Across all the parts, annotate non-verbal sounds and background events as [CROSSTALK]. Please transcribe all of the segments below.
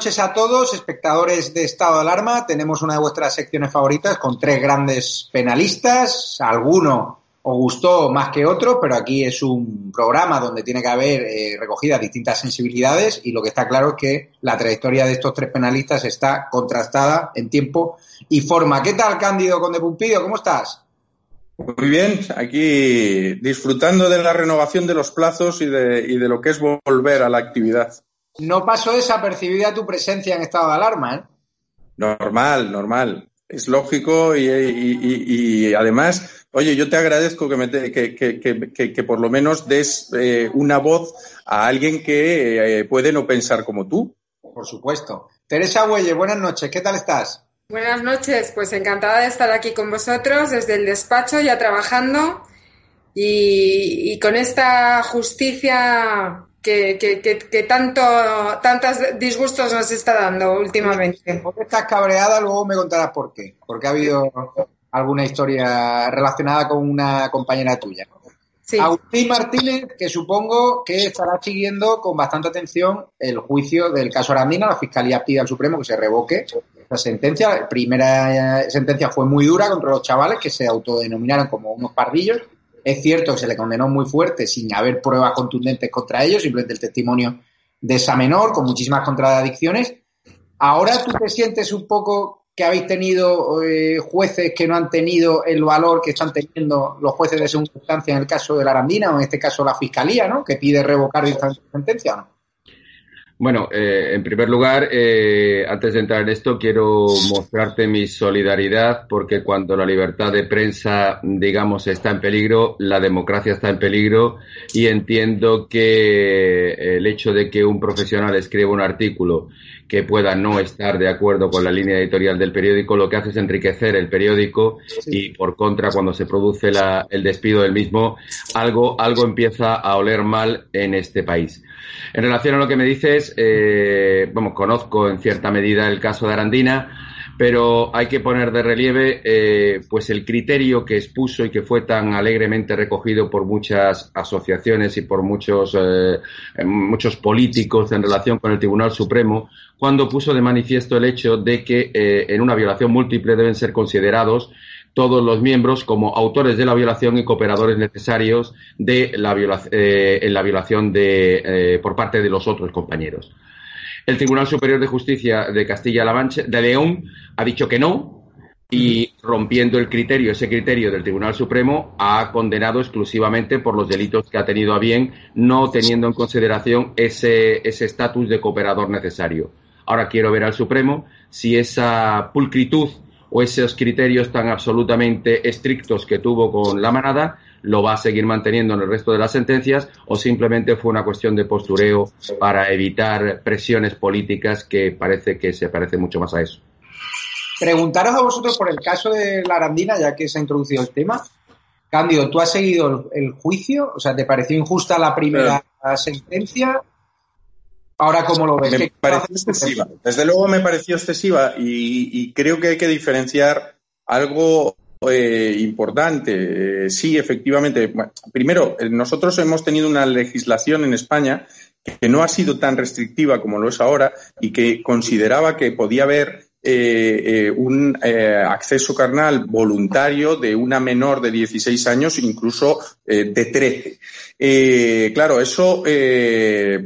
noches a todos, espectadores de Estado de Alarma. Tenemos una de vuestras secciones favoritas con tres grandes penalistas. Alguno os gustó más que otro, pero aquí es un programa donde tiene que haber eh, recogidas distintas sensibilidades y lo que está claro es que la trayectoria de estos tres penalistas está contrastada en tiempo y forma. ¿Qué tal, Cándido Conde Pumpido? ¿Cómo estás? Muy bien, aquí disfrutando de la renovación de los plazos y de, y de lo que es volver a la actividad. No pasó desapercibida tu presencia en estado de alarma, ¿eh? Normal, normal. Es lógico y, y, y, además, oye, yo te agradezco que, me te, que, que, que, por lo menos des eh, una voz a alguien que eh, puede no pensar como tú. Por supuesto. Teresa Huelle, buenas noches, ¿qué tal estás? Buenas noches, pues encantada de estar aquí con vosotros desde el despacho ya trabajando y, y con esta justicia que, que, que, que, tanto tantos disgustos nos está dando últimamente. Porque estás cabreada, luego me contarás por qué. Porque ha habido alguna historia relacionada con una compañera tuya. Sí. Agustín Martínez, que supongo que estará siguiendo con bastante atención el juicio del caso Arandina. La Fiscalía pide al Supremo que se revoque esa sentencia. La primera sentencia fue muy dura contra los chavales que se autodenominaron como unos pardillos es cierto que se le condenó muy fuerte sin haber pruebas contundentes contra ellos, simplemente el testimonio de esa menor con muchísimas contradicciones. Ahora tú te sientes un poco que habéis tenido eh, jueces que no han tenido el valor que están teniendo los jueces de segunda instancia en el caso de la Arandina o en este caso la Fiscalía, ¿no? Que pide revocar esta sentencia, ¿no? Bueno, eh, en primer lugar, eh, antes de entrar en esto, quiero mostrarte mi solidaridad porque cuando la libertad de prensa, digamos, está en peligro, la democracia está en peligro y entiendo que el hecho de que un profesional escriba un artículo que pueda no estar de acuerdo con la línea editorial del periódico, lo que hace es enriquecer el periódico y por contra, cuando se produce la, el despido del mismo, algo, algo empieza a oler mal en este país. En relación a lo que me dices, eh, vamos, conozco en cierta medida el caso de Arandina, pero hay que poner de relieve eh, pues el criterio que expuso y que fue tan alegremente recogido por muchas asociaciones y por muchos eh, muchos políticos en relación con el Tribunal Supremo cuando puso de manifiesto el hecho de que eh, en una violación múltiple deben ser considerados todos los miembros como autores de la violación y cooperadores necesarios de la en la violación de, por parte de los otros compañeros. El Tribunal Superior de Justicia de Castilla-La Mancha, de León, ha dicho que no y rompiendo el criterio, ese criterio del Tribunal Supremo, ha condenado exclusivamente por los delitos que ha tenido a bien, no teniendo en consideración ese estatus de cooperador necesario. Ahora quiero ver al Supremo si esa pulcritud o esos criterios tan absolutamente estrictos que tuvo con la manada lo va a seguir manteniendo en el resto de las sentencias o simplemente fue una cuestión de postureo para evitar presiones políticas que parece que se parece mucho más a eso. Preguntaros a vosotros por el caso de la Arandina, ya que se ha introducido el tema. Cándido, ¿tú has seguido el, juicio? O sea, ¿te pareció injusta la primera Pero... sentencia? Ahora, ¿cómo lo ves? Me pareció excesiva. Desde luego me pareció excesiva y, y creo que hay que diferenciar algo eh, importante. Eh, sí, efectivamente. Primero, nosotros hemos tenido una legislación en España que no ha sido tan restrictiva como lo es ahora y que consideraba que podía haber eh, eh, un eh, acceso carnal voluntario de una menor de 16 años, incluso de 13. claro, eso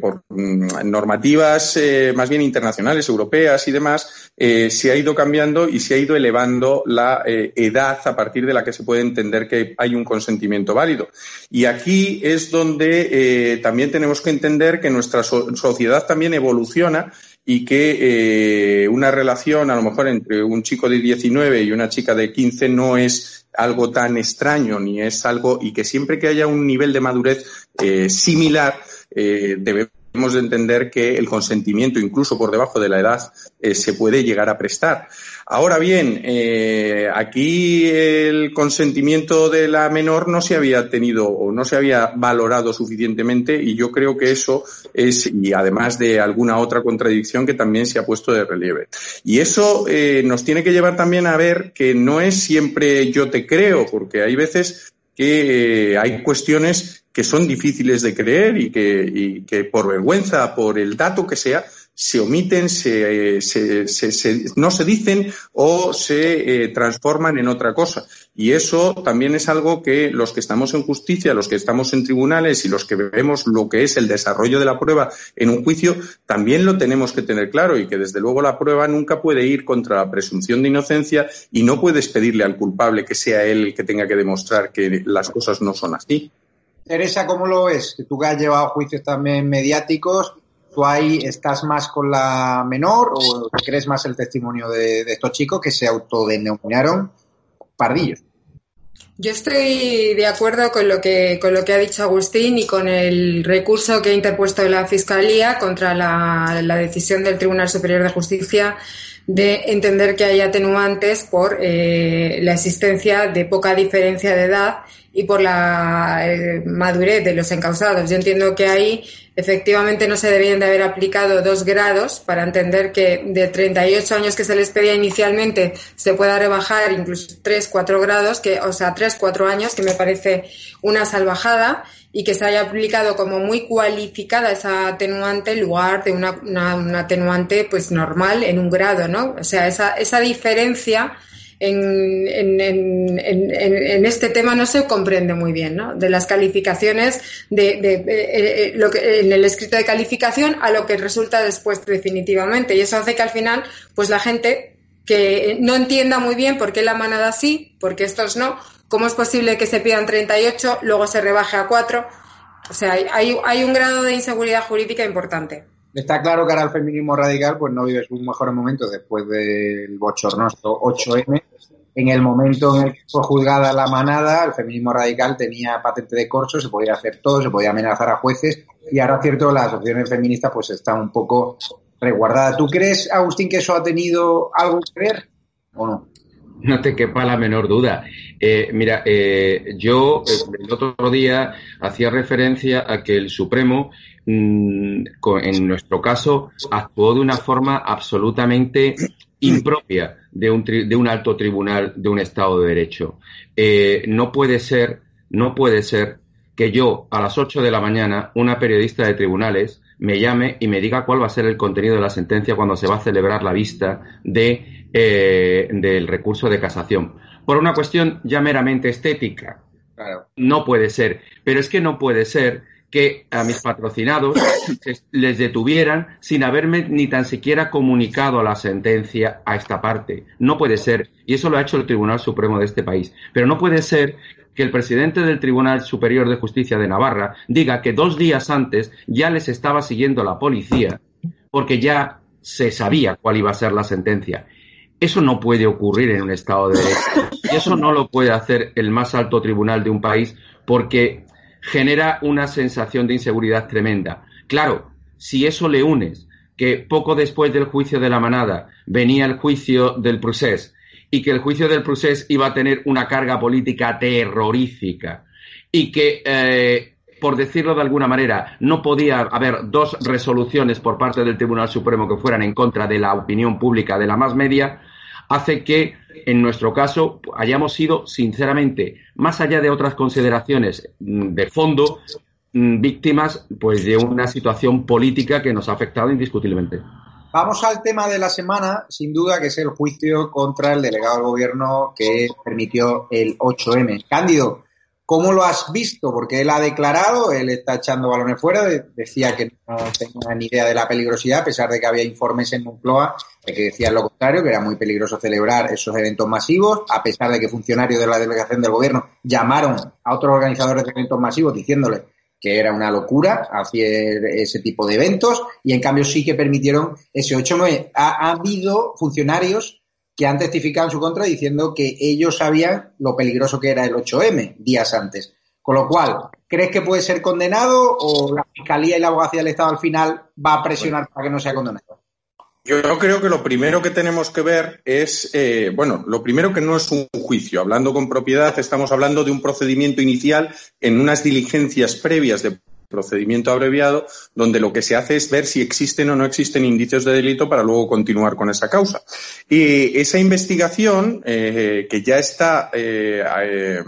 por mm, normativas más bien internacionales, europeas y demás, se ha ido cambiando y se ha ido elevando la edad a partir de la que se puede entender que hay un consentimiento válido. Y aquí es donde también tenemos que entender que nuestra sociedad también evoluciona y que eh, una relación a lo mejor entre un chico de 19 y una chica de 15 no es algo tan extraño ni es algo y que siempre que haya un nivel de madurez eh, similar eh, debemos de entender que el consentimiento, incluso por debajo de la edad, eh, se puede llegar a prestar. Ahora bien, eh, aquí el consentimiento de la menor no se había tenido o no se había valorado suficientemente y yo creo que eso es, y además de alguna otra contradicción que también se ha puesto de relieve. Y eso eh, nos tiene que llevar también a ver que no es siempre yo te creo, porque hay veces que hay cuestiones que son difíciles de creer y que, y que por vergüenza, por el dato que sea, se omiten, se, se, se, no se dicen o se eh, transforman en otra cosa. Y eso también es algo que los que estamos en justicia, los que estamos en tribunales y los que vemos lo que es el desarrollo de la prueba en un juicio, también lo tenemos que tener claro y que desde luego la prueba nunca puede ir contra la presunción de inocencia y no puedes pedirle al culpable que sea él el que tenga que demostrar que las cosas no son así. Teresa, ¿cómo lo ves? tú que has llevado juicios también mediáticos, ¿tú ahí estás más con la menor o crees más el testimonio de, estos chicos que se autodenominaron pardillos? Yo estoy de acuerdo con lo que con lo que ha dicho Agustín y con el recurso que ha interpuesto la Fiscalía contra la, decisión del Tribunal Superior de Justicia de entender que hay atenuantes por eh, la existencia de poca diferencia de edad y por la eh, madurez de los encausados. Yo entiendo que ahí efectivamente no se debían de haber aplicado dos grados para entender que de 38 años que se les pedía inicialmente se pueda rebajar incluso 3, 4 grados, que, o sea, 3, 4 años, que me parece una salvajada y que se haya aplicado como muy cualificada esa atenuante en lugar de una, una, atenuante pues normal en un grado, ¿no? O sea, esa, esa diferencia en, en, en, en, este tema no se comprende muy bien, ¿no? De las calificaciones, de, de, eh, eh, lo que, en el escrito de calificación a lo que resulta después definitivamente. Y eso hace que al final, pues la gente que no entienda muy bien por qué la manada sí, por qué estos no, cómo es posible que se pidan 38, luego se rebaje a 4. O sea, hay, un grado de inseguridad jurídica importante. Está claro que ahora el feminismo radical pues no vive sus mejores momentos después del bochornoso 8M. En el momento en el que fue juzgada la manada, el feminismo radical tenía patente de corso, se podía hacer todo, se podía amenazar a jueces y ahora cierto las opciones feministas pues están un poco resguardadas. ¿Tú crees, Agustín, que eso ha tenido algo que ver o no? No te quepa la menor duda. Eh, mira, eh, yo eh, el otro día hacía referencia a que el Supremo Mm, en nuestro caso, actuó de una forma absolutamente impropia de un, de un alto tribunal de un Estado de Derecho. No puede ser, no puede ser que yo a las 8 de la mañana, una periodista de tribunales, me llame y me diga cuál va a ser el contenido de la sentencia cuando se va a celebrar la vista de, eh, del recurso de casación. Por una cuestión ya meramente estética. No puede ser. Pero es que no puede ser que a mis patrocinados les detuvieran sin haberme ni tan siquiera comunicado la sentencia a esta parte. No puede ser, y eso lo ha hecho el Tribunal Supremo de este país, pero no puede ser que el presidente del Tribunal Superior de Justicia de Navarra diga que dos días antes ya les estaba siguiendo la policía porque ya se sabía cuál iba a ser la sentencia. Eso no puede ocurrir en un Estado de Derecho. Y eso no lo puede hacer el más alto tribunal de un país porque genera una sensación de inseguridad tremenda. Claro, si eso le unes que poco después del juicio de la manada venía el juicio del procés y que el juicio del procés iba a tener una carga política terrorífica y que, eh, por decirlo de alguna manera, no podía haber dos resoluciones por parte del Tribunal Supremo que fueran en contra de la opinión pública de la más media, hace que en nuestro caso hayamos sido, sinceramente, más allá de otras consideraciones mm, de fondo, mm, víctimas pues de una situación política que nos ha afectado indiscutiblemente. Vamos al tema de la semana, sin duda, que es el juicio contra el delegado del gobierno que permitió el 8M. Cándido, ¿cómo lo has visto? Porque él ha declarado, él está echando balones fuera, decía que no tenía ni idea de la peligrosidad, a pesar de que había informes en Moncloa que decían lo contrario, que era muy peligroso celebrar esos eventos masivos, a pesar de que funcionarios de la delegación del gobierno llamaron a otros organizadores de eventos masivos diciéndole que era una locura hacer ese tipo de eventos y en cambio sí que permitieron ese 8-9. Ha, habido funcionarios que han testificado en su contra diciendo que ellos sabían lo peligroso que era el 8M días antes. Con lo cual, ¿crees que puede ser condenado o la Fiscalía y la Abogacía del Estado al final va a presionar para que no sea condenado? Yo creo que lo primero que tenemos que ver es, eh, bueno, lo primero que no es un juicio. Hablando con propiedad, estamos hablando de un procedimiento inicial en unas diligencias previas de procedimiento abreviado, donde lo que se hace es ver si existen o no existen indicios de delito para luego continuar con esa causa. Y esa investigación, eh, que ya está eh,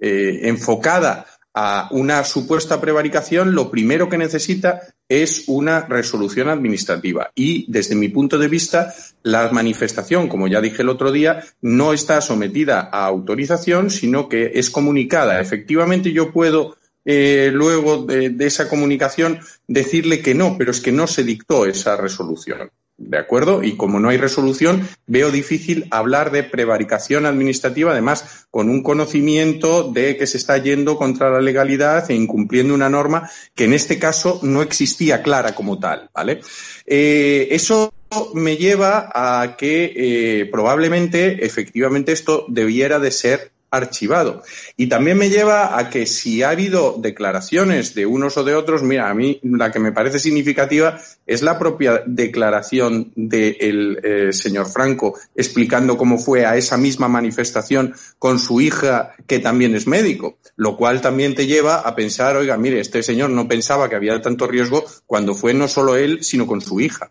enfocada a una supuesta prevaricación, lo primero que necesita es una resolución administrativa. Y desde mi punto de vista, la manifestación, como ya dije el otro día, no está sometida a autorización, sino que es comunicada. Efectivamente, yo puedo eh, luego de, esa comunicación decirle que no, pero es que no se dictó esa resolución. ¿De acuerdo? Y como no hay resolución, veo difícil hablar de prevaricación administrativa, además con un conocimiento de que se está yendo contra la legalidad e incumpliendo una norma que en este caso no existía clara como tal, ¿vale? Eh, eso me lleva a que eh, probablemente, efectivamente, esto debiera de ser archivado. Y también me lleva a que si ha habido declaraciones de unos o de otros, mira, a mí la que me parece significativa es la propia declaración del eh, señor Franco explicando cómo fue a esa misma manifestación con su hija, que también es médico, lo cual también te lleva a pensar, oiga, mire, este señor no pensaba que había tanto riesgo cuando fue no solo él, sino con su hija.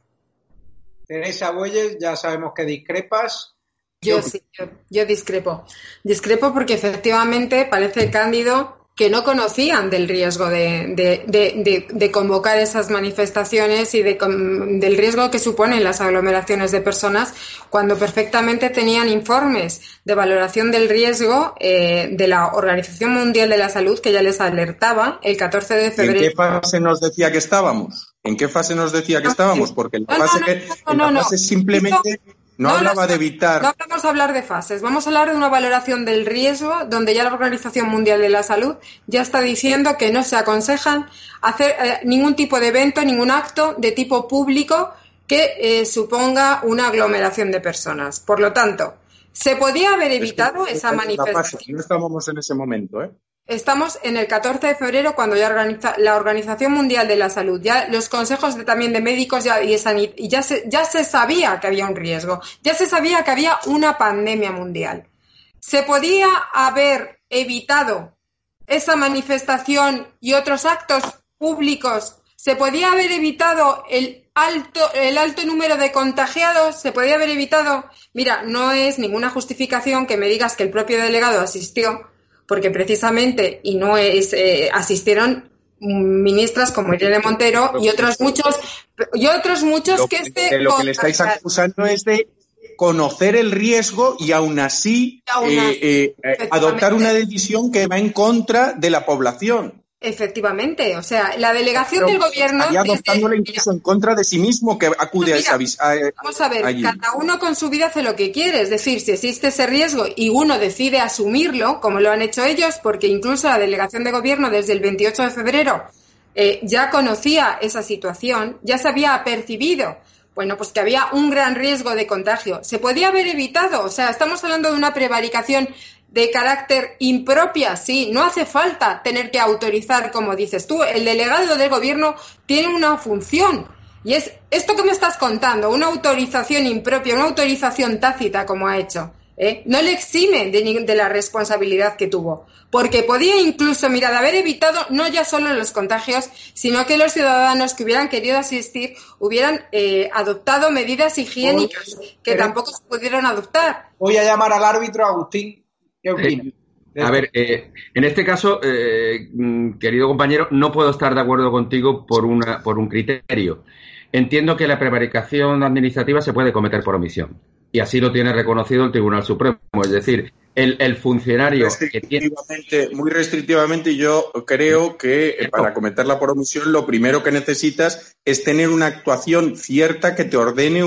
Teresa Bueyes, ya sabemos que discrepas, yo sí, yo, discrepo. Discrepo porque efectivamente parece cándido que no conocían del riesgo de, convocar esas manifestaciones y del riesgo que suponen las aglomeraciones de personas cuando perfectamente tenían informes de valoración del riesgo eh, de la Organización Mundial de la Salud que ya les alertaba el 14 de febrero. ¿En qué fase nos decía que estábamos? ¿En qué fase nos decía que estábamos? Porque la fase, que, la fase simplemente... No, hablaba de evitar. No vamos a hablar de fases, vamos a hablar de una valoración del riesgo donde ya la Organización Mundial de la Salud ya está diciendo que no se aconsejan hacer eh, ningún tipo de evento, ningún acto de tipo público que eh, suponga una aglomeración de personas. Por lo tanto, se podía haber evitado esa manifestación. No estábamos en ese momento, ¿eh? Estamos en el 14 de febrero cuando ya organiza, la Organización Mundial de la Salud, ya los consejos de, también de médicos ya, y, y ya, se, ya se sabía que había un riesgo, ya se sabía que había una pandemia mundial. ¿Se podía haber evitado esa manifestación y otros actos públicos? ¿Se podía haber evitado el alto, el alto número de contagiados? ¿Se podía haber evitado? Mira, no es ninguna justificación que me digas que el propio delegado asistió porque precisamente, y no es, eh, asistieron ministras como Irene Montero y otros muchos, y otros muchos que, este Lo que le estáis acusando es de conocer el riesgo y aún así, eh, eh, adoptar una decisión que va en contra de la población. Efectivamente, o sea, la delegación del gobierno. Estaría adoptándolo incluso en contra de sí mismo que acude a esa Vamos a ver, cada uno con su vida hace lo que quiere, es decir, si existe ese riesgo y uno decide asumirlo, como lo han hecho ellos, porque incluso la delegación de gobierno desde el 28 de febrero eh, ya conocía esa situación, ya se había percibido bueno, pues que había un gran riesgo de contagio. Se podía haber evitado, o sea, estamos hablando de una prevaricación de carácter impropia, sí, no hace falta tener que autorizar, como dices tú, el delegado del gobierno tiene una función y es esto que me estás contando, una autorización impropia, una autorización tácita como ha hecho. ¿eh? No le exime de, de, la responsabilidad que tuvo, porque podía incluso, mira, de haber evitado no ya solo los contagios, sino que los ciudadanos que hubieran querido asistir hubieran eh, adoptado medidas higiénicas que tampoco se pudieron adoptar. Voy a llamar al árbitro Agustín ¿Qué eh, a ver, eh, en este caso, eh, mm, querido compañero, no puedo estar de acuerdo contigo por, una, por un criterio. entiendo que la prevaricación administrativa se puede cometer por omisión. Y así lo tiene reconocido el Tribunal Supremo. Es decir, el, funcionario que tiene... Muy restrictivamente, yo creo que eh, para cometerla por omisión, lo primero que necesitas es tener una actuación cierta que te ordene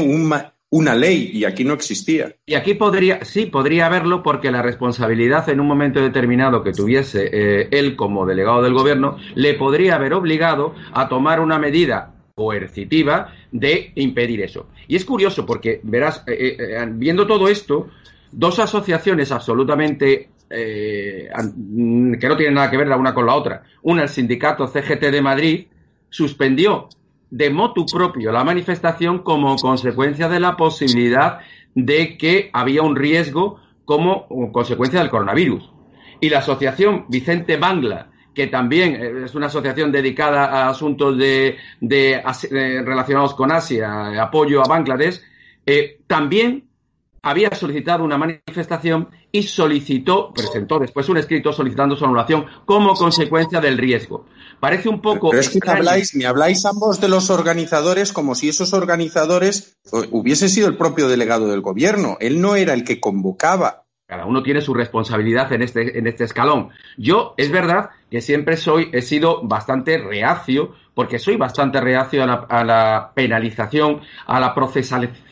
una ley, y aquí no existía. Y aquí podría, sí, podría haberlo, porque la responsabilidad en un momento determinado que tuviese eh, él como delegado del gobierno, le podría haber obligado a tomar una medida coercitiva de impedir eso. Y es curioso porque, verás, eh, viendo todo esto, dos asociaciones absolutamente eh, que no tienen nada que ver la una con la otra. Una, el sindicato CGT de Madrid, suspendió de motu propio la manifestación como consecuencia de la posibilidad de que había un riesgo como consecuencia del coronavirus. Y la asociación Vicente Bangla, que también eh, es una asociación dedicada a asuntos de, relacionados con Asia, apoyo a Bangladesh, eh, también había solicitado una manifestación y solicitó, presentó después un escrito solicitando su anulación como consecuencia del riesgo. Parece un poco. Pero es que me habláis, me habláis ambos de los organizadores como si esos organizadores eh, hubiese sido el propio delegado del gobierno. Él no era el que convocaba. Cada uno tiene su responsabilidad en este, en este escalón. Yo, es verdad que siempre soy, he sido bastante reacio, porque soy bastante reacio a la, a la penalización, a la procesalización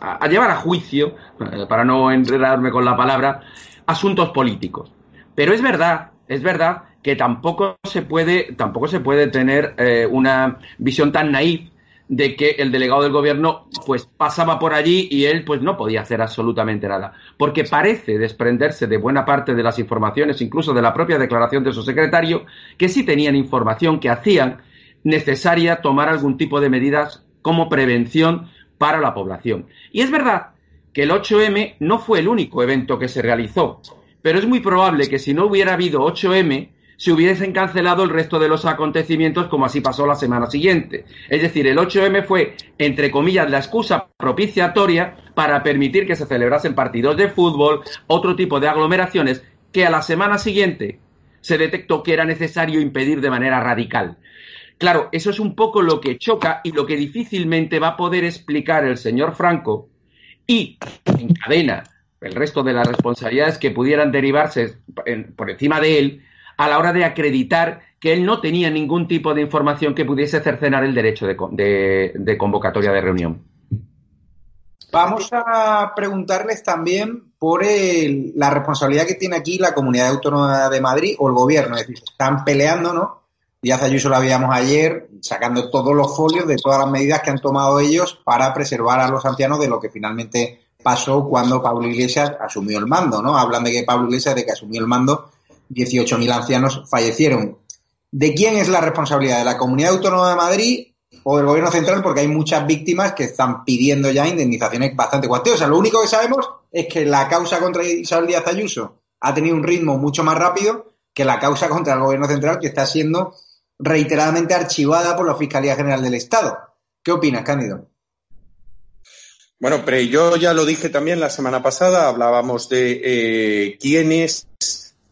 a, llevar a juicio, eh, para no enredarme con la palabra, asuntos políticos. Pero es verdad, es verdad que tampoco se puede, tampoco se puede tener eh, una visión tan naif de que el delegado del gobierno pues pasaba por allí y él pues no podía hacer absolutamente nada, porque parece desprenderse de buena parte de las informaciones, incluso de la propia declaración de su secretario, que sí tenían información que hacían necesaria tomar algún tipo de medidas como prevención para la población. Y es verdad que el 8M no fue el único evento que se realizó, pero es muy probable que si no hubiera habido 8M, se hubiesen cancelado el resto de los acontecimientos como así pasó la semana siguiente. Es decir, el 8M fue, entre comillas, la excusa propiciatoria para permitir que se celebrasen partidos de fútbol, otro tipo de aglomeraciones que a la semana siguiente se detectó que era necesario impedir de manera radical. Claro, eso es un poco lo que choca y lo que difícilmente va a poder explicar el señor Franco y encadena el resto de las responsabilidades que pudieran derivarse por encima de él a la hora de acreditar que él no tenía ningún tipo de información que pudiese cercenar el derecho de, convocatoria de reunión. Vamos a preguntarles también por la responsabilidad que tiene aquí la Comunidad Autónoma de Madrid o el gobierno. Es decir, están peleando, ¿no? Díaz Ayuso lo habíamos ayer, sacando todos los folios de todas las medidas que han tomado ellos para preservar a los ancianos de lo que finalmente pasó cuando Pablo Iglesias asumió el mando, ¿no? Hablan de que Pablo Iglesias, de que asumió el mando, 18.000 ancianos fallecieron. ¿De quién es la responsabilidad? ¿De la Comunidad Autónoma de Madrid o del Gobierno Central? Porque hay muchas víctimas que están pidiendo ya indemnizaciones bastante cuantiosas. Lo único que sabemos es que la causa contra Isabel Díaz Ayuso ha tenido un ritmo mucho más rápido que la causa contra el Gobierno Central, que está siendo reiteradamente archivada por la Fiscalía General del Estado. ¿Qué opinas, Cándido? Bueno, pero yo ya lo dije también la semana pasada, hablábamos de eh, quiénes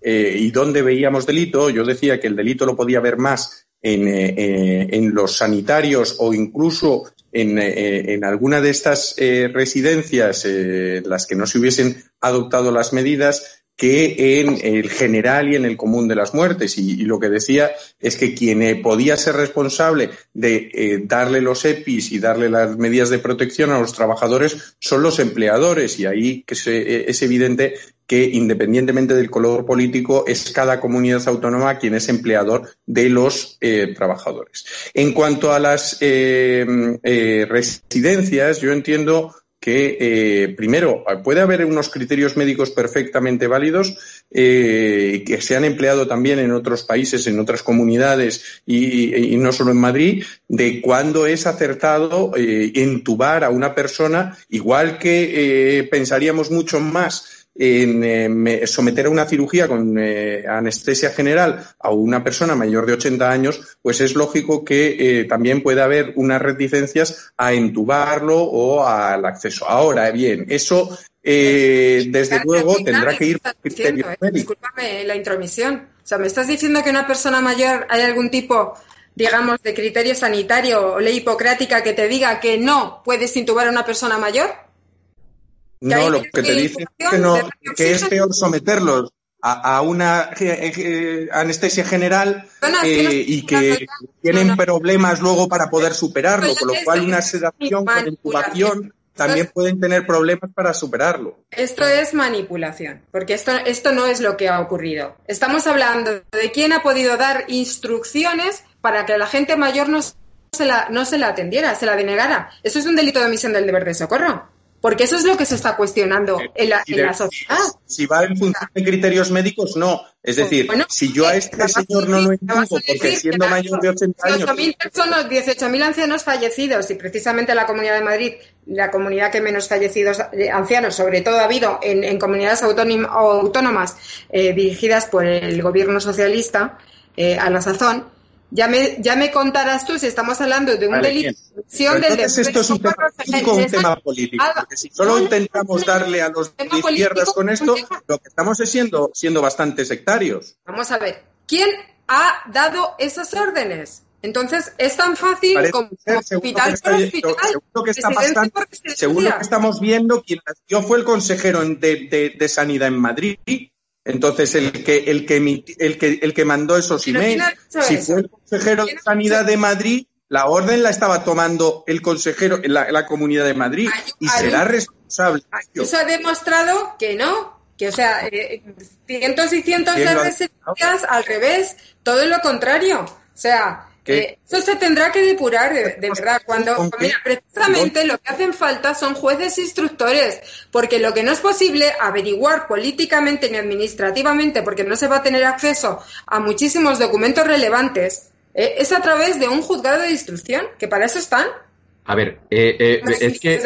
eh, y dónde veíamos delito. Yo decía que el delito lo podía ver más en, eh, en los sanitarios o incluso en, en alguna de estas residencias, las que no se hubiesen adoptado las medidas, que en el general y en el común de las muertes. Y, lo que decía es que quien eh, podía ser responsable de eh, darle los EPIs y darle las medidas de protección a los trabajadores son los empleadores. Y ahí que eh, es evidente que independientemente del color político es cada comunidad autónoma quien es empleador de los trabajadores. En cuanto a las residencias, yo entiendo que, eh, primero, puede haber unos criterios médicos perfectamente válidos eh, que se han empleado también en otros países, en otras comunidades y, no solo en Madrid, de cuándo es acertado eh, entubar a una persona, igual que eh, pensaríamos mucho más en eh, someter a una cirugía con eh, anestesia general a una persona mayor de 80 años, pues es lógico que eh, también puede haber unas reticencias a entubarlo o al acceso. Ahora bien, eso desde luego tendrá que ir Discúlpame la intromisión. O sea, me estás diciendo que una persona mayor hay algún tipo digamos, de criterio sanitario o ley hipocrática que te diga que no puedes intubar a una persona mayor? No, lo que te dice es que, no, que es peor someterlos a, una eh, eh, anestesia general eh, y que tienen problemas luego para poder superarlo, con lo cual una sedación con intubación también pueden tener problemas para superarlo. Esto es manipulación, porque esto, esto no es lo que ha ocurrido. Estamos hablando de quién ha podido dar instrucciones para que la gente mayor no se la, no se la atendiera, se la denegara. Eso es un delito de omisión del deber de socorro. Porque eso es lo que se está cuestionando en la, sociedad. Si va en función de criterios médicos, no. Es decir, si yo a este señor no lo entiendo porque siendo mayor de 80 años... 18.000 personas, 18.000 ancianos fallecidos y precisamente la Comunidad de Madrid, la comunidad que menos fallecidos eh, ancianos, sobre todo ha habido en, comunidades autónomas eh, dirigidas por el gobierno socialista eh, a la sazón, ya me, ya me contarás tú si estamos hablando de un delito entonces esto es un tema, político, porque si solo intentamos darle a los de izquierdas con esto, lo que estamos es siendo, siendo bastante sectarios. Vamos a ver, ¿quién ha dado esas órdenes? Entonces, es tan fácil como hospital por hospital. Seguro que, está pasando, seguro que estamos viendo, quien dio fue el consejero de, de Sanidad en Madrid, entonces, el que, el que, el que, el que mandó esos emails, si fue el consejero de Sanidad de Madrid, la orden la estaba tomando el consejero en la, Comunidad de Madrid y será responsable. Eso ha demostrado que no, que o sea, eh, cientos y cientos de recetas al revés, todo lo contrario. O sea, eh, eso se tendrá que depurar de, verdad. Cuando, mira, precisamente lo que hacen falta son jueces instructores, porque lo que no es posible averiguar políticamente ni administrativamente, porque no se va a tener acceso a muchísimos documentos relevantes, eh, es a través de un juzgado de instrucción, que para eso están. A ver, eh, es que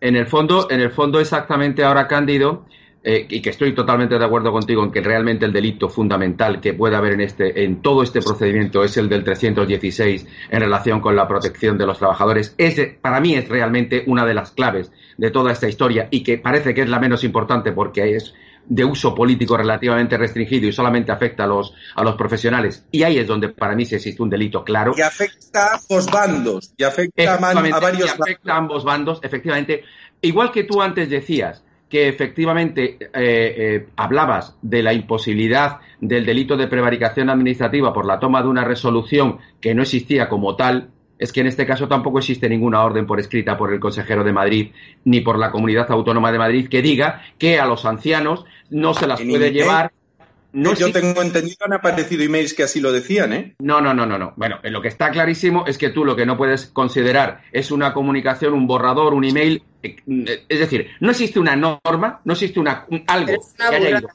en el fondo, en el fondo exactamente ahora Cándido, eh, y que estoy totalmente de acuerdo contigo en que realmente el delito fundamental que puede haber en este en todo este procedimiento es el del 316 en relación con la protección de los trabajadores. Ese para mí es realmente una de las claves de toda esta historia y que parece que es la menos importante porque es de uso político relativamente restringido y solamente afecta a los, a los profesionales. Y ahí es donde para mí se existe un delito claro. Y afecta a ambos bandos. Y afecta a, varios y afecta a ambos bandos, efectivamente. Igual que tú antes decías, que efectivamente eh, eh, hablabas de la imposibilidad del delito de prevaricación administrativa por la toma de una resolución que no existía como tal, es que en este caso tampoco existe ninguna orden por escrita por el consejero de Madrid ni por la comunidad autónoma de Madrid que diga que a los ancianos no se las puede llevar no Yo tengo entendido, han aparecido emails que así lo decían, ¿eh? No, no, no, no, no. Bueno, lo que está clarísimo es que tú lo que no puedes considerar es una comunicación, un borrador, un email. Eh, es decir, no existe una norma, no existe una, algo que haya ido.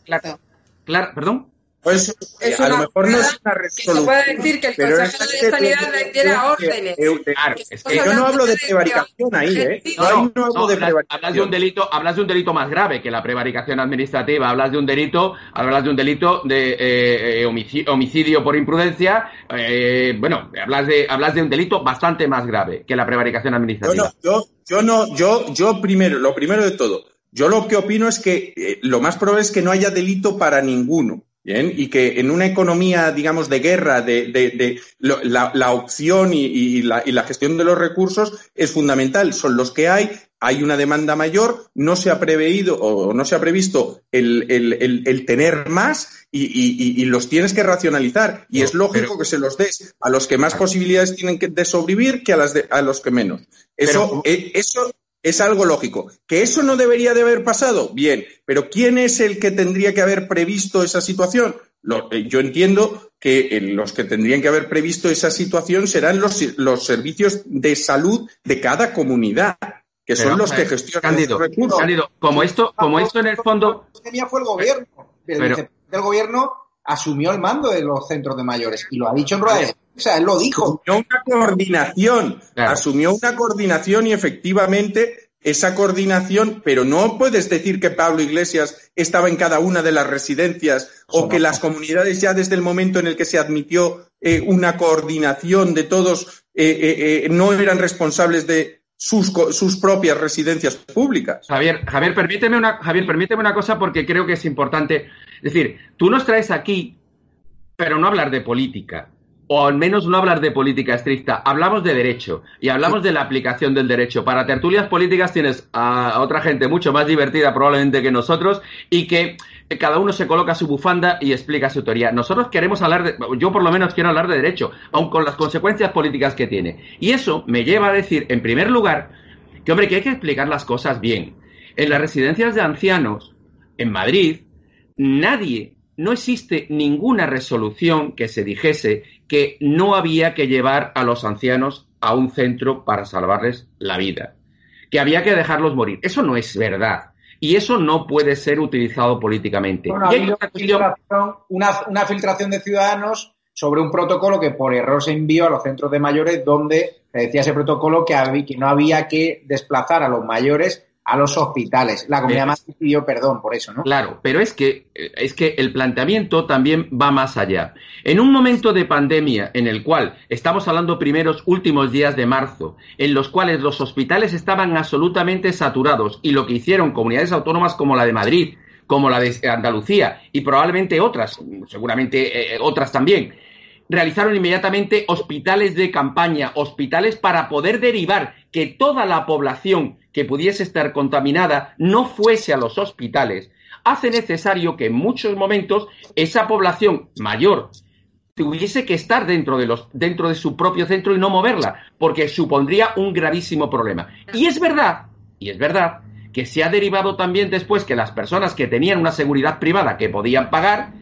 Claro, ¿Perdón? Pues eh, a lo mejor no es una resolución. Se puede decir que el Consejo de Sanidad le diera órdenes. Claro, es que yo no hablo de prevaricación ahí, ¿eh? No, no, hablo de prevaricación. Hablas de un delito, hablas de un delito más grave que la prevaricación administrativa. Hablas de un delito, hablas de un delito de eh, eh homicidio, por imprudencia. Eh, bueno, hablas de, hablas de un delito bastante más grave que la prevaricación administrativa. Yo no, yo, yo no, yo, yo primero, lo primero de todo, yo lo que opino es que eh, lo más probable es que no haya delito para ninguno. Bien, y que en una economía, digamos, de guerra, de, de, de la, la, opción y, y, la, y, la, gestión de los recursos es fundamental. Son los que hay, hay una demanda mayor, no se ha preveído o no se ha previsto el, el, el, el tener más y, y, los tienes que racionalizar. Y es lógico que se los des a los que más posibilidades tienen que, de sobrevivir que a, las de, a los que menos. Eso, eh, eso es algo lógico. ¿Que eso no debería de haber pasado? Bien, pero ¿quién es el que tendría que haber previsto esa situación? Eh, yo entiendo que eh, los que tendrían que haber previsto esa situación serán los, los servicios de salud de cada comunidad, que son los que gestionan los recursos. Cándido, como esto, como esto en el fondo... tenía fue el gobierno. El, gobierno asumió el mando de los centros de mayores y lo ha dicho en rueda o sea, él lo dijo. Asumió una coordinación, asumió una coordinación y efectivamente esa coordinación, pero no puedes decir que Pablo Iglesias estaba en cada una de las residencias o que las comunidades ya desde el momento en el que se admitió eh, una coordinación de todos eh, eh, no eran responsables de sus, sus, propias residencias públicas. Javier, Javier, permíteme una, Javier, permíteme una cosa porque creo que es importante. Es decir, tú nos traes aquí, pero no hablar de política o al menos no hablar de política estricta, hablamos de derecho y hablamos de la aplicación del derecho. Para tertulias políticas tienes a otra gente mucho más divertida probablemente que nosotros y que cada uno se coloca su bufanda y explica su teoría. Nosotros queremos hablar de, yo por lo menos quiero hablar de derecho, aun con las consecuencias políticas que tiene. Y eso me lleva a decir, en primer lugar, que hombre, que hay que explicar las cosas bien. En las residencias de ancianos, en Madrid, nadie no existe ninguna resolución que se dijese que no había que llevar a los ancianos a un centro para salvarles la vida, que había que dejarlos morir. Eso no es verdad. Y eso no puede ser utilizado políticamente. una, filtración de ciudadanos sobre un protocolo que por error se envió a los centros de mayores donde decía ese protocolo que, había, que no había que desplazar a los mayores a los hospitales. La comunidad más pidió perdón por eso, ¿no? Claro, pero es que, es que el planteamiento también va más allá. En un momento de pandemia en el cual estamos hablando primeros últimos días de marzo, en los cuales los hospitales estaban absolutamente saturados y lo que hicieron comunidades autónomas como la de Madrid, como la de Andalucía y probablemente otras, seguramente eh, otras también, realizaron inmediatamente hospitales de campaña, hospitales para poder derivar que toda la población que pudiese estar contaminada no fuese a los hospitales, hace necesario que en muchos momentos esa población mayor tuviese que estar dentro de, los, dentro de su propio centro y no moverla, porque supondría un gravísimo problema. Y es verdad, y es verdad, que se ha derivado también después que las personas que tenían una seguridad privada que podían pagar,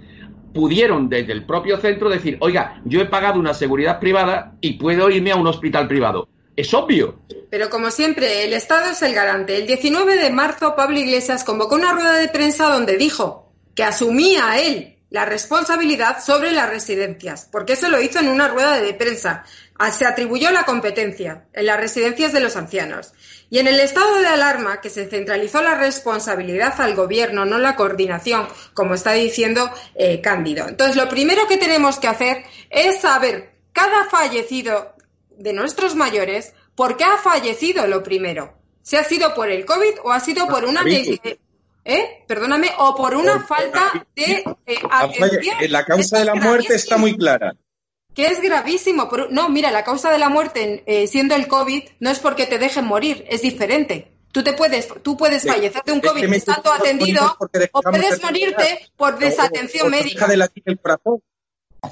pudieron desde el propio centro decir, oiga, yo he pagado una seguridad privada y puedo irme a un hospital privado. Es obvio. Pero como siempre, el Estado es el garante. El 19 de marzo, Pablo Iglesias convocó una rueda de prensa donde dijo que asumía él la responsabilidad sobre las residencias, porque eso lo hizo en una rueda de prensa. Ah, se atribuyó la competencia en las residencias de los ancianos. Y en el estado de alarma, que se centralizó la responsabilidad al gobierno, no la coordinación, como está diciendo eh, Cándido. Entonces, lo primero que tenemos que hacer es saber cada fallecido de nuestros mayores, ¿por qué ha fallecido lo primero? ¿Se ha sido por el COVID o ha sido por una ¿Eh? Perdóname, o por una falta de eh, atención. La causa de la muerte está muy clara. Que es gravísimo. No, mira, la causa de la muerte eh, siendo el COVID no es porque te dejen morir, es diferente. Tú te puedes, tú puedes fallecer de un COVID estando atendido o puedes morirte por desatención médica.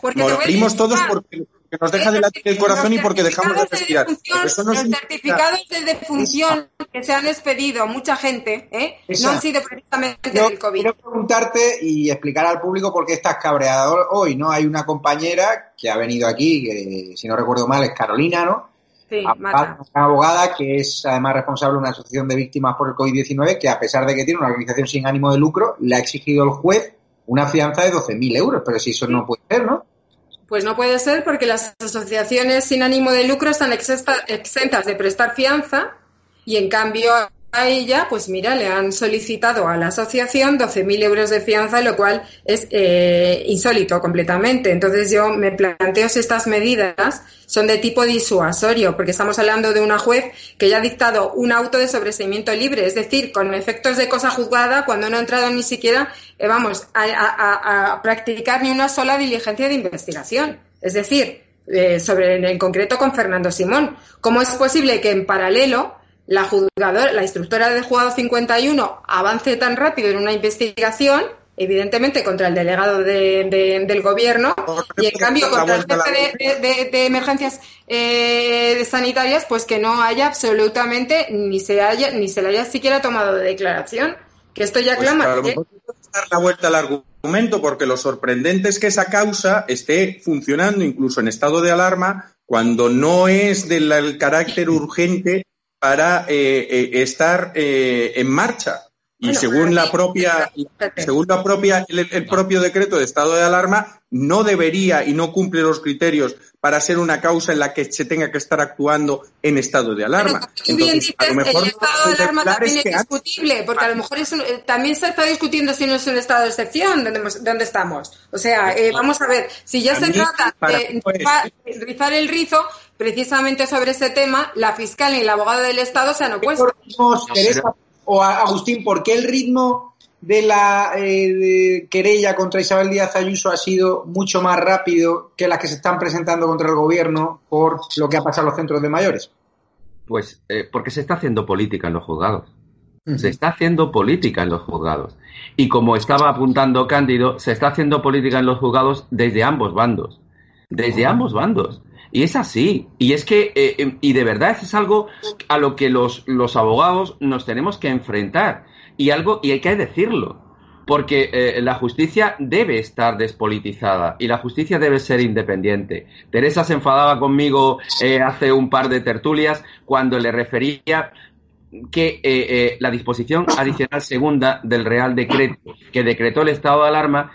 Porque Morimos todos porque que nos deja de latir el corazón y porque dejamos de respirar. los certificados de defunción que se han expedido mucha gente ¿eh? no han sido precisamente del COVID. Quiero preguntarte y explicar al público por qué estás cabreado hoy, ¿no? Hay una compañera que ha venido aquí, que si no recuerdo mal es Carolina, ¿no? Sí, Una abogada que es además responsable de una asociación de víctimas por el COVID-19 que a pesar de que tiene una organización sin ánimo de lucro, le ha exigido el juez una fianza de 12.000 euros, pero si eso no puede ser, ¿no? Pues no puede ser porque las asociaciones sin ánimo de lucro están exentas de prestar fianza y en cambio a ella, pues mira, le han solicitado a la asociación 12.000 euros de fianza, lo cual es eh, insólito completamente. Entonces yo me planteo si estas medidas son de tipo disuasorio, porque estamos hablando de una juez que ya ha dictado un auto de sobreseimiento libre, es decir, con efectos de cosa juzgada cuando no ha entrado ni siquiera, eh, vamos, a, practicar ni una sola diligencia de investigación. Es decir, eh, sobre en concreto con Fernando Simón. ¿Cómo es posible que en paralelo la juzgadora, la instructora del juzgado 51 avance tan rápido en una investigación, evidentemente contra el delegado del gobierno, y en cambio contra el jefe de, emergencias eh, sanitarias, pues que no haya absolutamente ni se haya ni se le haya siquiera tomado de declaración. Que esto ya pues clama. Mejor dar la vuelta al argumento, porque lo sorprendente es que esa causa esté funcionando incluso en estado de alarma cuando no es del carácter urgente para eh, eh, estar eh, en marcha. Y según la propia, según la propia, el, propio decreto de estado de alarma, no debería y no cumple los criterios para ser una causa en la que se tenga que estar actuando en estado de alarma. Entonces, a lo mejor el estado de alarma también es, discutible, porque a lo mejor también se está discutiendo si no es un estado de excepción donde, estamos. O sea, vamos a ver, si ya se trata de rizar el rizo, precisamente sobre ese tema, la fiscal y el abogado del Estado se han opuesto. O Agustín, ¿por qué el ritmo de la eh, querella contra Isabel Díaz Ayuso ha sido mucho más rápido que las que se están presentando contra el gobierno por lo que ha pasado en los centros de mayores? Pues eh, porque se está haciendo política en los juzgados. Se está haciendo política en los juzgados. Y como estaba apuntando Cándido, se está haciendo política en los juzgados desde ambos bandos. Desde ambos bandos. Y es así. Y es que, eh, y de verdad, es algo a lo que los, los abogados nos tenemos que enfrentar y algo, y hay que decirlo, porque eh, la justicia debe estar despolitizada y la justicia debe ser independiente. Teresa se enfadaba conmigo eh, hace un par de tertulias cuando le refería que eh, la disposición adicional segunda del Real Decreto que decretó el estado de alarma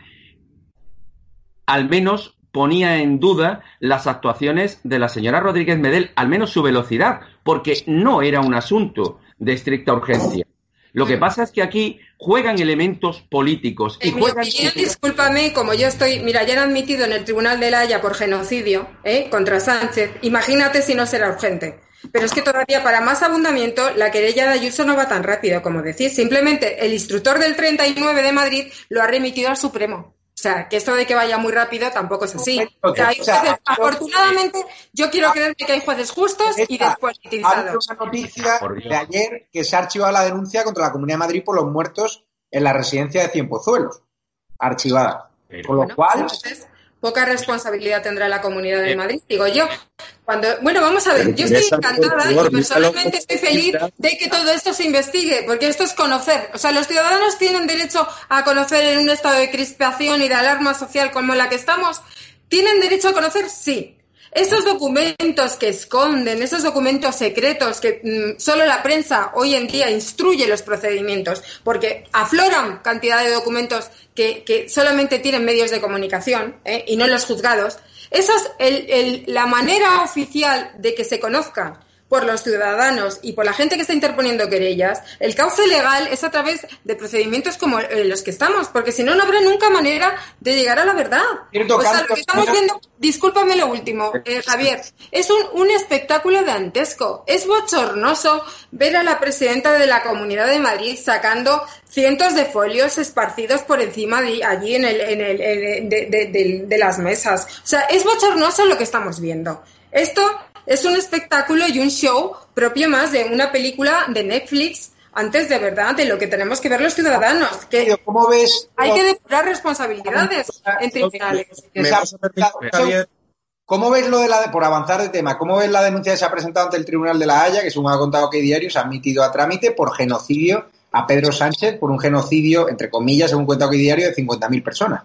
al menos ponía en duda las actuaciones de la señora Rodríguez Medel, al menos su velocidad, porque no era un asunto de estricta urgencia. Lo que pasa es que aquí juegan elementos políticos. Y en juegan... mi opinión, discúlpame, como yo estoy, mira, ya han admitido en el Tribunal de la Haya por genocidio ¿eh? contra Sánchez, imagínate si no será urgente. Pero es que todavía para más abundamiento la querella de Ayuso no va tan rápido como decís. Simplemente el instructor del 39 de Madrid lo ha remitido al Supremo. O sea, que esto de que vaya muy rápido tampoco es así. O sea, hay jueces, afortunadamente, yo quiero creer que hay jueces justos y despolitizados. Hay una noticia de ayer que se ha archivado la denuncia contra la Comunidad de Madrid por los muertos en la residencia de Cienpozuelos. Archivada. Con lo cual poca responsabilidad tendrá la Comunidad de Madrid, digo yo. Cuando, bueno, vamos a ver, yo estoy encantada y personalmente estoy feliz de que todo esto se investigue, porque esto es conocer. O sea, los ciudadanos tienen derecho a conocer en un estado de crispación y de alarma social como la que estamos. ¿Tienen derecho a conocer? Sí. Esos documentos que esconden, esos documentos secretos que mm, solo la prensa hoy en día instruye los procedimientos, porque afloran cantidad de documentos que, solamente tienen medios de comunicación ¿eh? y no los juzgados, esa es la manera oficial de que se conozca por los ciudadanos y por la gente que está interponiendo querellas, el cauce legal es a través de procedimientos como eh, los que estamos, porque si no, no habrá nunca manera de llegar a la verdad. o sea, lo que estamos viendo, discúlpame lo último, eh, Javier, es un, un espectáculo dantesco. Es bochornoso ver a la presidenta de la Comunidad de Madrid sacando cientos de folios esparcidos por encima de allí en el, en el, de, de las mesas. O sea, es bochornoso lo que estamos viendo. Esto es un espectáculo y un show propio más de una película de Netflix antes de verdad de lo que tenemos que ver los ciudadanos. Que ¿Cómo ves? Hay que depurar responsabilidades en tribunales. ¿Cómo ves lo de la, por avanzar de tema, cómo ves la denuncia que se ha presentado ante el Tribunal de la Haya, que según ha contado que diario se ha admitido a trámite por genocidio a Pedro Sánchez por un genocidio, entre comillas, según cuenta que diario, de 50.000 personas?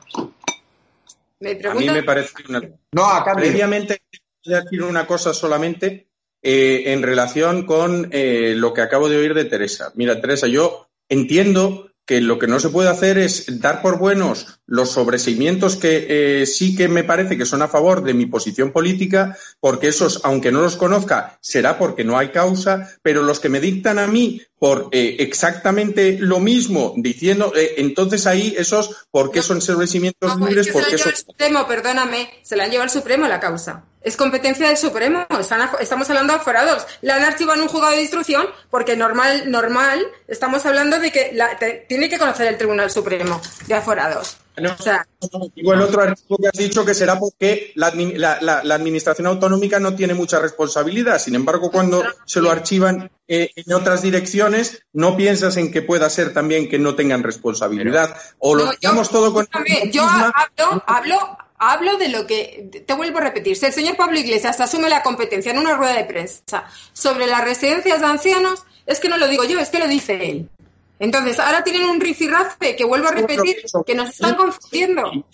a mí me parece una... No, acá previamente decir una cosa solamente eh, en relación con eh, lo que acabo de oír de Teresa. Mira, Teresa, yo entiendo que lo que no se puede hacer es dar por buenos los sobreseimientos que eh, sí que me parece que son a favor de mi posición política, porque esos, aunque no los conozca, será porque no hay causa, pero los que me dictan a mí por eh, exactamente lo mismo, diciendo, eh, entonces ahí esos, ¿por qué son sobreseimientos libres? Es se el Supremo, perdóname, se la han llevado al Supremo la causa. Es competencia del Supremo. estamos hablando de aforados. La han archivado en un juzgado de instrucción porque normal, normal, estamos hablando de que tiene que conocer el Tribunal Supremo de aforados. o sea, el otro archivo que has dicho que será porque la, administración autonómica no tiene mucha responsabilidad. Sin embargo, cuando se lo archivan eh, en otras direcciones, no piensas en que pueda ser también que no tengan responsabilidad. O lo digamos todo con. Yo hablo, hablo hablo de lo que, te vuelvo a repetir, si el señor Pablo Iglesias asume la competencia en una rueda de prensa sobre las residencias de ancianos, es que no lo digo yo, es que lo dice él. Entonces, ahora tienen un rifirrafe que vuelvo a repetir, que nos están confundiendo.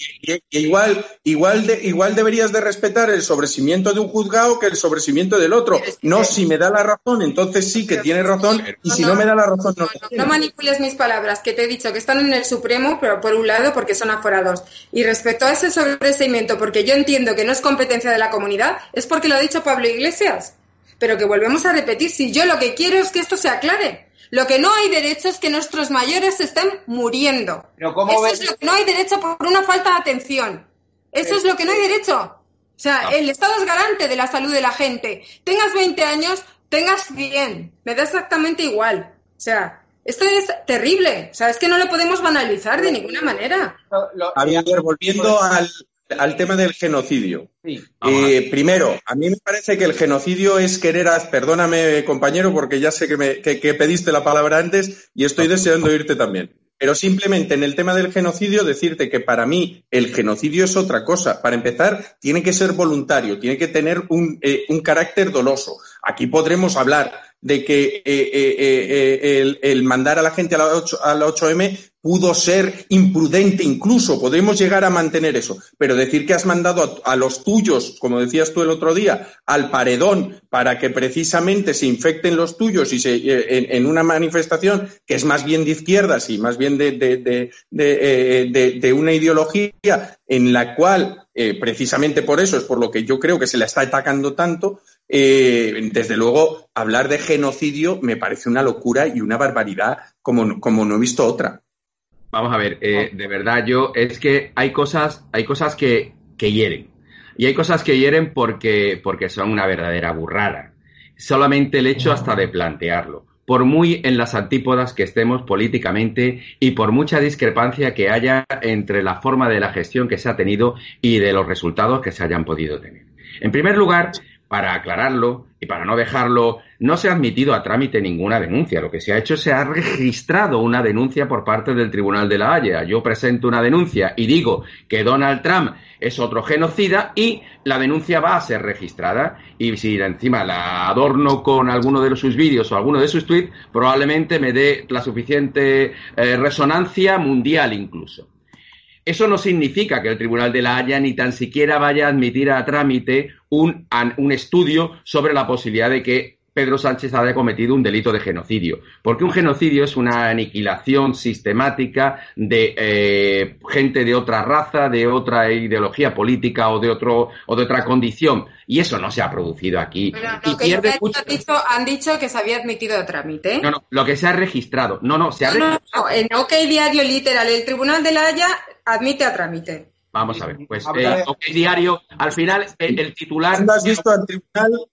igual, igual, de, igual deberías de respetar el sobrecimiento de un juzgado que el sobrecimiento del otro. No, si me da la razón, entonces sí que tiene razón, y si no me da la razón, no. No, manipules mis palabras, que te he dicho que están en el Supremo, pero por un lado porque son aforados. Y respecto a ese sobrecimiento, porque yo entiendo que no es competencia de la comunidad, es porque lo ha dicho Pablo Iglesias. Pero que volvemos a repetir, si yo lo que quiero es que esto se aclare. Lo que no hay derecho es que nuestros mayores estén muriendo. Eso es lo que no hay derecho por una falta de atención. Eso es lo que no hay derecho. O sea, el Estado es garante de la salud de la gente. Tengas 20 años, tengas 100. Me da exactamente igual. O sea, Esto es terrible. O sea, es que no lo podemos banalizar de ninguna manera. ver, volviendo al, al tema del genocidio. Eh, primero, a mí me parece que el genocidio es querer, a, perdóname compañero, porque ya sé que, me, que, pediste la palabra antes y estoy deseando oírte también. Pero simplemente en el tema del genocidio decirte que para mí el genocidio es otra cosa. Para empezar, tiene que ser voluntario, tiene que tener un, eh, un carácter doloso. Aquí podremos hablar de que eh, el, mandar a la gente a la, 8, a la 8M pudo ser imprudente incluso, podemos llegar a mantener eso, pero decir que has mandado a, los tuyos, como decías tú el otro día, al paredón para que precisamente se infecten los tuyos y se, eh, en, una manifestación que es más bien de izquierdas y más bien de, de, eh, una ideología en la cual, eh, precisamente por eso es por lo que yo creo que se la está atacando tanto, desde luego, hablar de genocidio me parece una locura y una barbaridad como, como no he visto otra. Vamos a ver, eh, de verdad yo, es que hay cosas, hay cosas que, que hieren. Y hay cosas que hieren porque, porque son una verdadera burrada. Solamente el hecho hasta de plantearlo. Por muy en las antípodas que estemos políticamente y por mucha discrepancia que haya entre la forma de la gestión que se ha tenido y de los resultados que se hayan podido tener. En primer lugar, para aclararlo y para no dejarlo, no se ha admitido a trámite ninguna denuncia. Lo que se ha hecho es se ha registrado una denuncia por parte del Tribunal de la Haya. Yo presento una denuncia y digo que Donald Trump es otro genocida y la denuncia va a ser registrada. Y si encima la adorno con alguno de sus vídeos o alguno de sus tweets, probablemente me dé la suficiente eh, resonancia mundial incluso. Eso no significa que el Tribunal de la Haya ni tan siquiera vaya a admitir a trámite un, un estudio sobre la posibilidad de que Pedro Sánchez haya cometido un delito de genocidio. Porque un genocidio es una aniquilación sistemática de eh, gente de otra raza, de otra ideología política o de otro o de otra condición. Y eso no se ha producido aquí. lo que han, dicho, han dicho que se había admitido a trámite. No, no, lo que se ha registrado. No, no, se ha registrado. No, en OK Diario Literal, el Tribunal de la Haya admite a trámite. Vamos a ver, pues eh, OK Diario, al final el, titular... ¿Cuándo has visto al tribunal?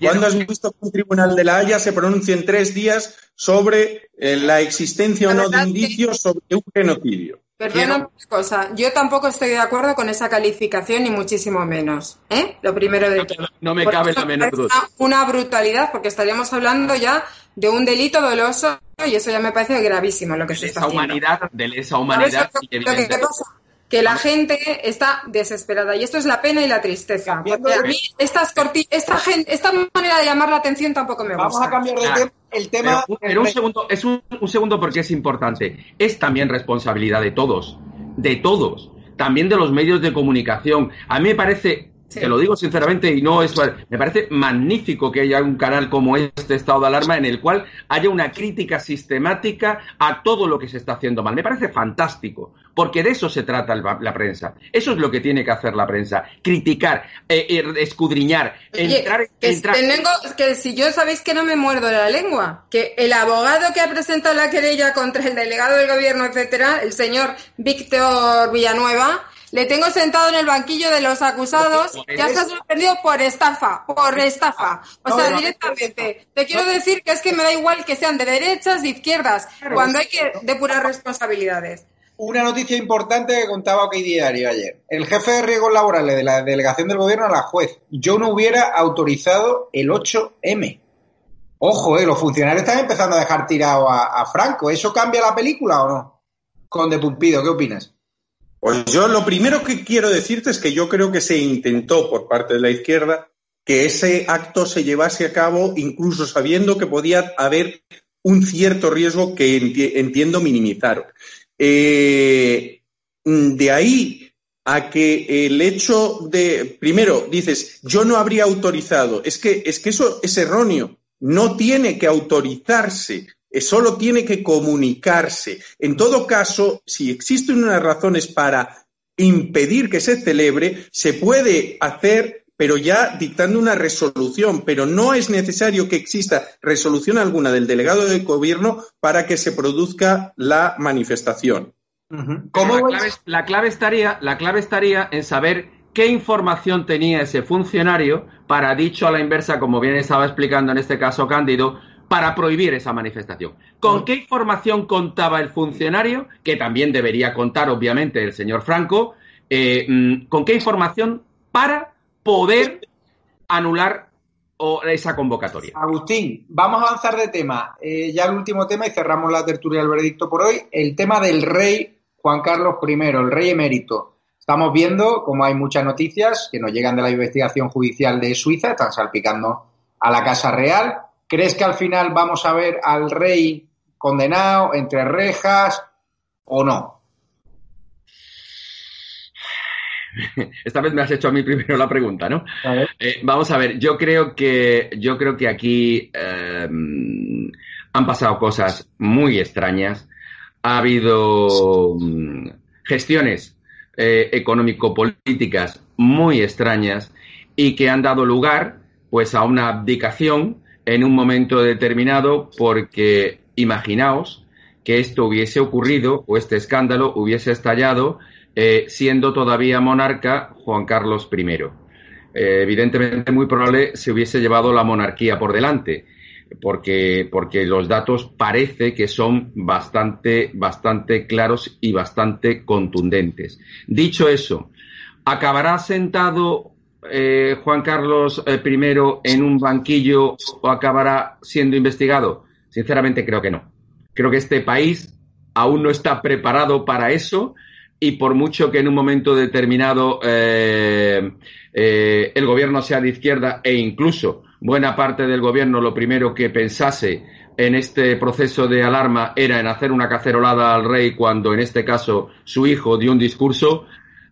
¿Cuándo has visto que un tribunal de la Haya se pronuncia en tres días sobre eh, la existencia o no de indicios sobre un genocidio? Perdona una cosa, yo tampoco estoy de acuerdo con esa calificación, ni muchísimo menos. ¿eh? Lo primero de todo. No me cabe la menor duda. Una brutalidad, porque estaríamos hablando ya de un delito doloso y eso ya me parece gravísimo lo que se está haciendo. Humanidad, de esa humanidad, que la gente está desesperada y esto es la pena y la tristeza. Porque a mí estas esta, esta manera de llamar la atención tampoco me gusta. Vamos a cambiar de tema. El tema pero, un segundo, es un, segundo porque es importante. Es también responsabilidad de todos, de todos, también de los medios de comunicación. A mí me parece Te lo digo sinceramente y no es. Me parece magnífico que haya un canal como este estado de alarma en el cual haya una crítica sistemática a todo lo que se está haciendo mal. Me parece fantástico porque de eso se trata la prensa. Eso es lo que tiene que hacer la prensa, criticar, eh, eh, escudriñar, entrar, que, Tengo, que si yo sabéis que no me muerdo la lengua, que el abogado que ha presentado la querella contra el delegado del gobierno, etcétera, el señor Víctor Villanueva, le tengo sentado en el banquillo de los acusados, ya ha sorprendido por estafa, por estafa. O sea, directamente. Te quiero decir que es que me da igual que sean de derechas, de izquierdas, cuando hay que depurar responsabilidades. Una noticia importante que contaba OK Diario ayer. El jefe de riesgos laborales de la delegación del gobierno a la juez. Yo no hubiera autorizado el 8M. Ojo, eh, los funcionarios están empezando a dejar tirado a, Franco. ¿Eso cambia la película o no? Conde Pumpido, ¿qué opinas? Pues yo lo primero que quiero decirte es que yo creo que se intentó por parte de la izquierda que ese acto se llevase a cabo incluso sabiendo que podía haber un cierto riesgo que entiendo minimizaron. Eh, de ahí a que el hecho de, primero, dices, yo no habría autorizado, es que, es que eso es erróneo, no tiene que autorizarse, solo tiene que comunicarse. En todo caso, si existen unas razones para impedir que se celebre, se puede hacer pero ya dictando una resolución, pero no es necesario que exista resolución alguna del delegado del gobierno para que se produzca la manifestación. la, clave, estaría, la clave estaría en saber qué información tenía ese funcionario para, dicho a la inversa, como bien estaba explicando en este caso Cándido, para prohibir esa manifestación. ¿Con qué información contaba el funcionario? Que también debería contar, obviamente, el señor Franco. Eh, mm, ¿Con qué información para poder anular esa convocatoria? Agustín, vamos a avanzar de tema. Eh, ya el último tema y cerramos la tertulia del veredicto por hoy. El tema del rey Juan Carlos I, el rey emérito. Estamos viendo, como hay muchas noticias que nos llegan de la investigación judicial de Suiza, están salpicando a la Casa Real. ¿Crees que al final vamos a ver al rey condenado entre rejas o no? [LAUGHS] Esta vez me has hecho a mí primero la pregunta, ¿no? Eh, vamos a ver, yo creo que yo creo que aquí eh, han pasado cosas muy extrañas. Ha habido mm, gestiones eh, económico-políticas muy extrañas y que han dado lugar pues a una abdicación en un momento determinado porque imaginaos que esto hubiese ocurrido o este escándalo hubiese estallado eh, siendo todavía monarca Juan Carlos I. Eh, evidentemente muy probable se hubiese llevado la monarquía por delante porque, porque los datos parece que son bastante, bastante claros y bastante contundentes. Dicho eso, ¿acabará sentado eh, Juan Carlos eh, I en un banquillo o acabará siendo investigado? Sinceramente creo que no. Creo que este país aún no está preparado para eso y por mucho que en un momento determinado eh, el gobierno sea de izquierda e incluso buena parte del gobierno lo primero que pensase en este proceso de alarma era en hacer una cacerolada al rey cuando en este caso su hijo dio un discurso.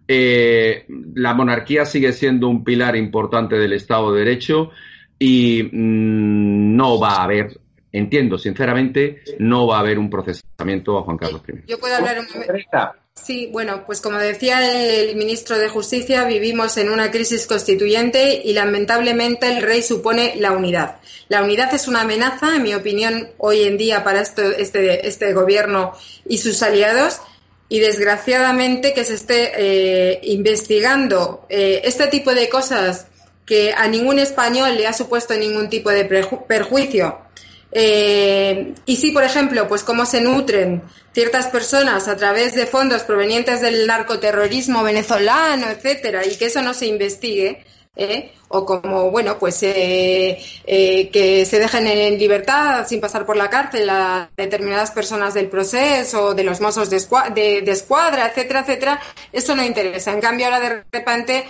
Eh, la monarquía sigue siendo un pilar importante del Estado de Derecho y mm, no va a haber, entiendo sinceramente, no va a haber un procesamiento a Juan Carlos I. Yo puedo hablar un momento. Sí, bueno, pues como decía el ministro de Justicia, vivimos en una crisis constituyente y lamentablemente el rey supone la unidad. La unidad es una amenaza, en mi opinión, hoy en día para este, este gobierno y sus aliados y desgraciadamente que se esté eh, investigando eh, este tipo de cosas que a ningún español le ha supuesto ningún tipo de perjuicio. Eh, y si, por ejemplo, pues cómo se nutren ciertas personas a través de fondos provenientes del narcoterrorismo venezolano, etcétera, y que eso no se investigue, ¿eh? o como, bueno, pues eh, que se dejen en libertad sin pasar por la cárcel a determinadas personas del proceso, de los mozos de, de escuadra, etcétera, etcétera, eso no interesa. En cambio, ahora de repente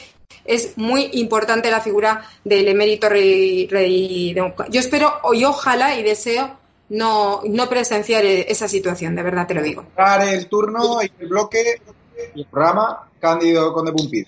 es muy importante la figura del emérito rey, rey Yo espero y ojalá y deseo no, no presenciar esa situación, de verdad te lo digo. El turno y el bloque y el programa Cándido Conde Pumpid.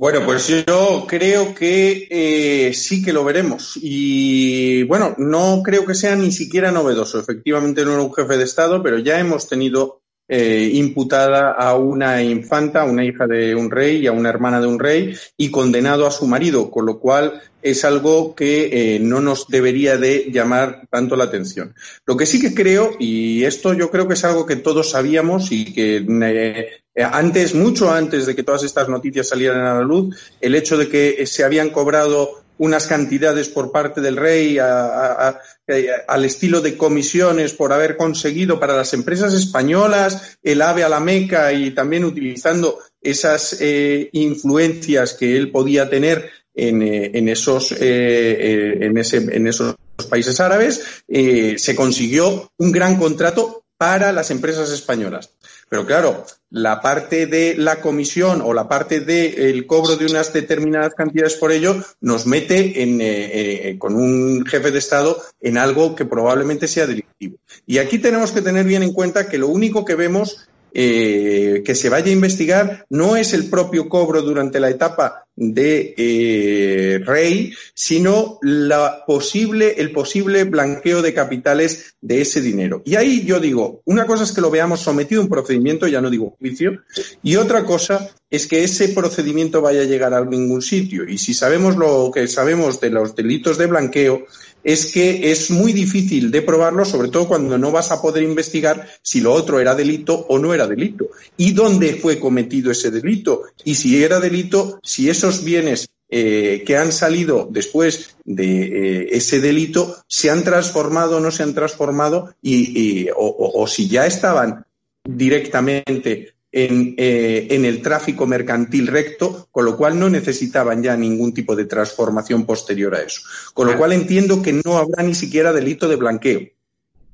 Bueno, pues yo creo que eh, sí que lo veremos. Y bueno, no creo que sea ni siquiera novedoso. Efectivamente no era un jefe de Estado, pero ya hemos tenido eh, imputada a una infanta, a una hija de un rey y a una hermana de un rey y condenado a su marido, con lo cual es algo que eh, no nos debería de llamar tanto la atención. Lo que sí que creo, y esto yo creo que es algo que todos sabíamos y que eh, antes, mucho antes de que todas estas noticias salieran a la luz, el hecho de que se habían cobrado unas cantidades por parte del rey al estilo de comisiones por haber conseguido para las empresas españolas el ave a la Meca y también utilizando esas eh, influencias que él podía tener en, eh, esos, eh, en, ese, en esos países árabes, se consiguió un gran contrato para las empresas españolas. Pero claro, la parte de la comisión o la parte del cobro de unas determinadas cantidades por ello nos mete en, eh, eh, con un jefe de Estado en algo que probablemente sea delictivo. Y aquí tenemos que tener bien en cuenta que lo único que vemos eh, que se vaya a investigar no es el propio cobro durante la etapa de eh, Rey, sino la posible, el posible blanqueo de capitales de ese dinero. Y ahí yo digo, una cosa es que lo veamos sometido a un procedimiento, ya no digo juicio, y otra cosa es que ese procedimiento vaya a llegar a ningún sitio. Y si sabemos lo que sabemos de los delitos de blanqueo, es que es muy difícil de probarlo, sobre todo cuando no vas a poder investigar si lo otro era delito o no era delito. Y dónde fue cometido ese delito. Y si era delito, si esos bienes eh, que han salido después de eh, ese delito se han transformado o no se han transformado y, o, si ya estaban directamente en, en, el tráfico mercantil recto, con lo cual no necesitaban ya ningún tipo de transformación posterior a eso. Con lo cual entiendo que no habrá ni siquiera delito de blanqueo.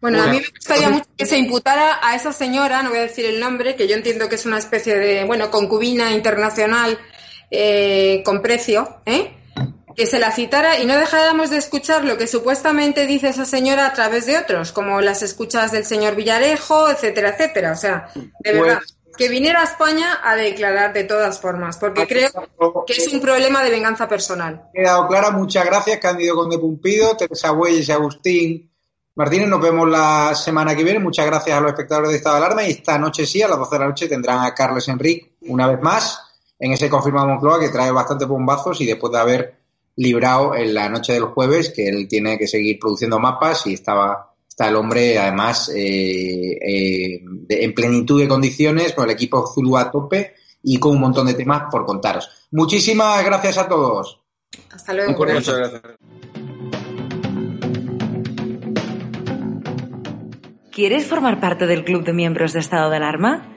Bueno, a mí me gustaría mucho que se imputara a esa señora, no voy a decir el nombre, que yo entiendo que es una especie de, bueno, concubina internacional eh, con precio, ¿eh? que se la citara y no dejáramos de escuchar lo que supuestamente dice esa señora a través de otros, como las escuchas del señor Villarejo, etcétera, etcétera. O sea, de pues verdad, que viniera a España a declarar de todas formas, porque creo que es un problema de venganza personal. Quedado clara, muchas gracias, Cándido Conde Pumpido, Teresa Bueyes y Agustín Martínez, nos vemos la semana que viene. Muchas gracias a los espectadores de Estado de Alarma y esta noche sí, a las 12 de la noche, tendrán a Carles Enrique una vez más en ese confirmado Moncloa que trae bastantes bombazos y después de haber librado en la noche del jueves que él tiene que seguir produciendo mapas y estaba está el hombre además eh, eh, en plenitud de condiciones con el equipo Zulu a tope y con un montón de temas por contaros. Muchísimas gracias a todos. Hasta luego. Muchas gracias. ¿Quieres formar parte del club de miembros de estado de alarma?